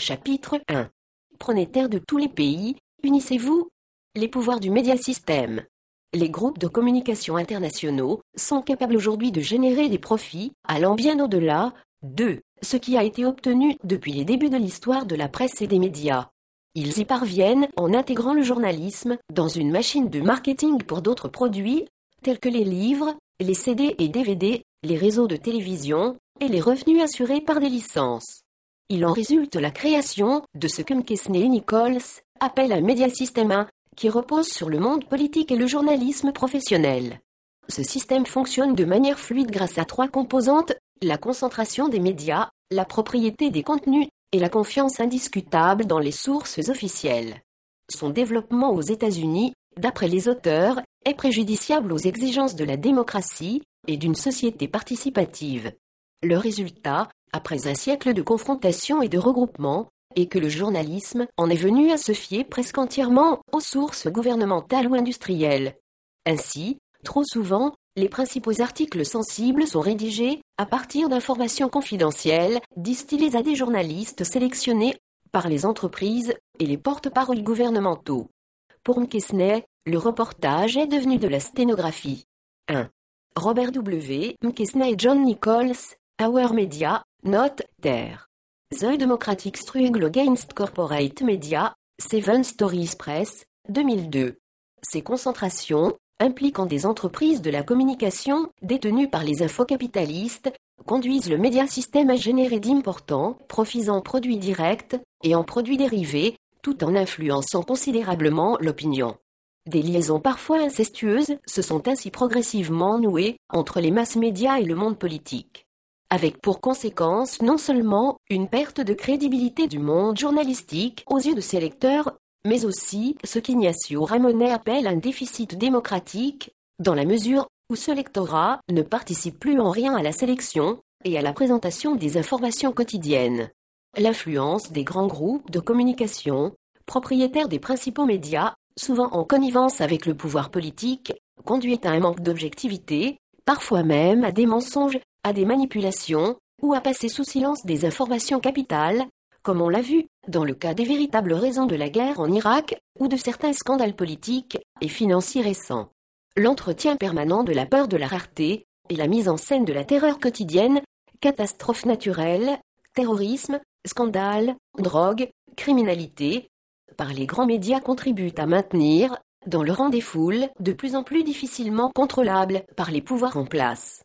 Chapitre 1 Pronétaires de tous les pays, unissez-vous Les pouvoirs du médiasystème. Les groupes de communication internationaux sont capables aujourd'hui de générer des profits allant bien au-delà de ce qui a été obtenu depuis les débuts de l'histoire de la presse et des médias. Ils y parviennent en intégrant le journalisme dans une machine de marketing pour d'autres produits, tels que les livres, les CD et DVD, les réseaux de télévision, et les revenus assurés par des licences. Il en résulte la création de ce que McKesney Nichols appelle un médiasystème 1, qui repose sur le monde politique et le journalisme professionnel. Ce système fonctionne de manière fluide grâce à trois composantes, la concentration des médias, la propriété des contenus et la confiance indiscutable dans les sources officielles. Son développement aux États-Unis, d'après les auteurs, est préjudiciable aux exigences de la démocratie et d'une société participative. Le résultat, après un siècle de confrontation et de regroupement, est que le journalisme en est venu à se fier presque entièrement aux sources gouvernementales ou industrielles. Ainsi, trop souvent, les principaux articles sensibles sont rédigés à partir d'informations confidentielles distillées à des journalistes sélectionnés par les entreprises et les porte-paroles gouvernementaux. Pour McKesney, le reportage est devenu de la sténographie. 1. Robert W. McKesney et John Nichols, Our Media, Note, Terre. The Democratic Struggle Against Corporate Media, Seven Stories Press, 2002. Ces concentrations, impliquant des entreprises de la communication détenues par les infocapitalistes, conduisent le médiasystème à générer d'importants profits en produits directs et en produits dérivés, tout en influençant considérablement l'opinion. Des liaisons parfois incestueuses se sont ainsi progressivement nouées entre les masses médias et le monde politique. Avec pour conséquence non seulement une perte de crédibilité du monde journalistique aux yeux de ses lecteurs, mais aussi ce qu'Ignacio Ramonet appelle un déficit démocratique, dans la mesure où ce lectorat ne participe plus en rien à la sélection et à la présentation des informations quotidiennes. L'influence des grands groupes de communication, propriétaires des principaux médias, souvent en connivence avec le pouvoir politique, conduit à un manque d'objectivité, parfois même à des mensonges, à des manipulations, ou à passer sous silence des informations capitales, comme on l'a vu dans le cas des véritables raisons de la guerre en Irak ou de certains scandales politiques et financiers récents. L'entretien permanent de la peur de la rareté et la mise en scène de la terreur quotidienne, catastrophes naturelles, terrorisme, scandales, drogue, criminalité, par les grands médias contribuent à maintenir, dans le rang des foules, de plus en plus difficilement contrôlables par les pouvoirs en place.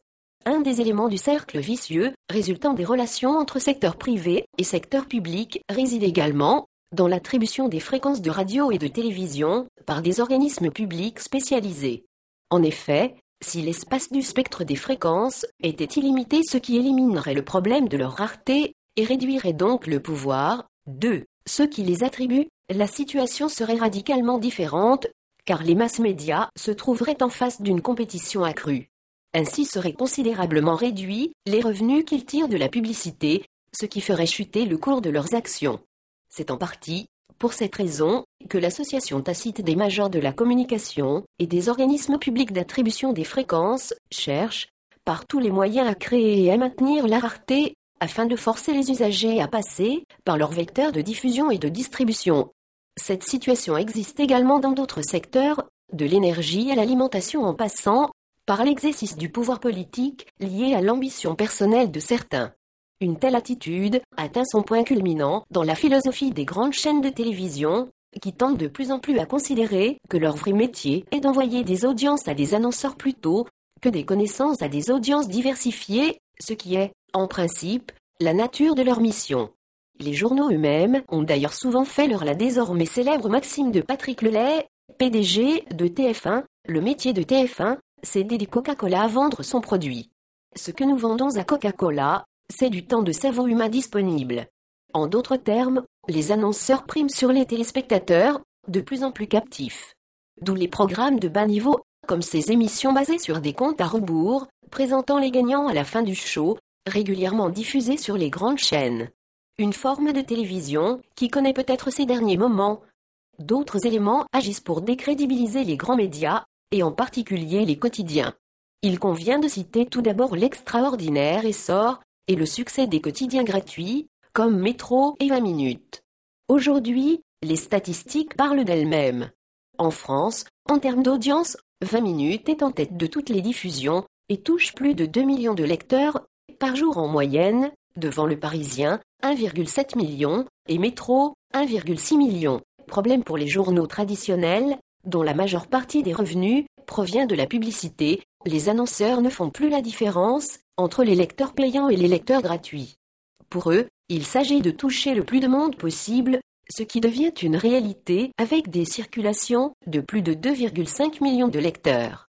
Un des éléments du cercle vicieux, résultant des relations entre secteur privé et secteur public, réside également dans l'attribution des fréquences de radio et de télévision par des organismes publics spécialisés. En effet, si l'espace du spectre des fréquences était illimité, ce qui éliminerait le problème de leur rareté et réduirait donc le pouvoir de ceux qui les attribuent, la situation serait radicalement différente, car les masses médias se trouveraient en face d'une compétition accrue. Ainsi seraient considérablement réduits les revenus qu'ils tirent de la publicité, ce qui ferait chuter le cours de leurs actions. C'est en partie, pour cette raison, que l'association tacite des majors de la communication et des organismes publics d'attribution des fréquences cherche, par tous les moyens à créer et à maintenir la rareté, afin de forcer les usagers à passer par leurs vecteurs de diffusion et de distribution. Cette situation existe également dans d'autres secteurs, de l'énergie à l'alimentation en passant par l'exercice du pouvoir politique lié à l'ambition personnelle de certains. Une telle attitude atteint son point culminant dans la philosophie des grandes chaînes de télévision, qui tentent de plus en plus à considérer que leur vrai métier est d'envoyer des audiences à des annonceurs plutôt que des connaissances à des audiences diversifiées, ce qui est, en principe, la nature de leur mission. Les journaux eux-mêmes ont d'ailleurs souvent fait leur la désormais célèbre maxime de Patrick Lelay, PDG de TF1, le métier de TF1 c'est d'aider Coca-Cola à vendre son produit. Ce que nous vendons à Coca-Cola, c'est du temps de cerveau humain disponible. En d'autres termes, les annonceurs priment sur les téléspectateurs, de plus en plus captifs. D'où les programmes de bas niveau, comme ces émissions basées sur des comptes à rebours, présentant les gagnants à la fin du show, régulièrement diffusées sur les grandes chaînes. Une forme de télévision qui connaît peut-être ces derniers moments. D'autres éléments agissent pour décrédibiliser les grands médias, et en particulier les quotidiens. Il convient de citer tout d'abord l'extraordinaire essor et le succès des quotidiens gratuits, comme Métro et 20 minutes. Aujourd'hui, les statistiques parlent d'elles-mêmes. En France, en termes d'audience, 20 minutes est en tête de toutes les diffusions et touche plus de 2 millions de lecteurs par jour en moyenne, devant le Parisien, 1,7 million, et Métro, 1,6 million. Problème pour les journaux traditionnels, dont la majeure partie des revenus provient de la publicité, les annonceurs ne font plus la différence entre les lecteurs payants et les lecteurs gratuits. Pour eux, il s'agit de toucher le plus de monde possible, ce qui devient une réalité avec des circulations de plus de 2,5 millions de lecteurs.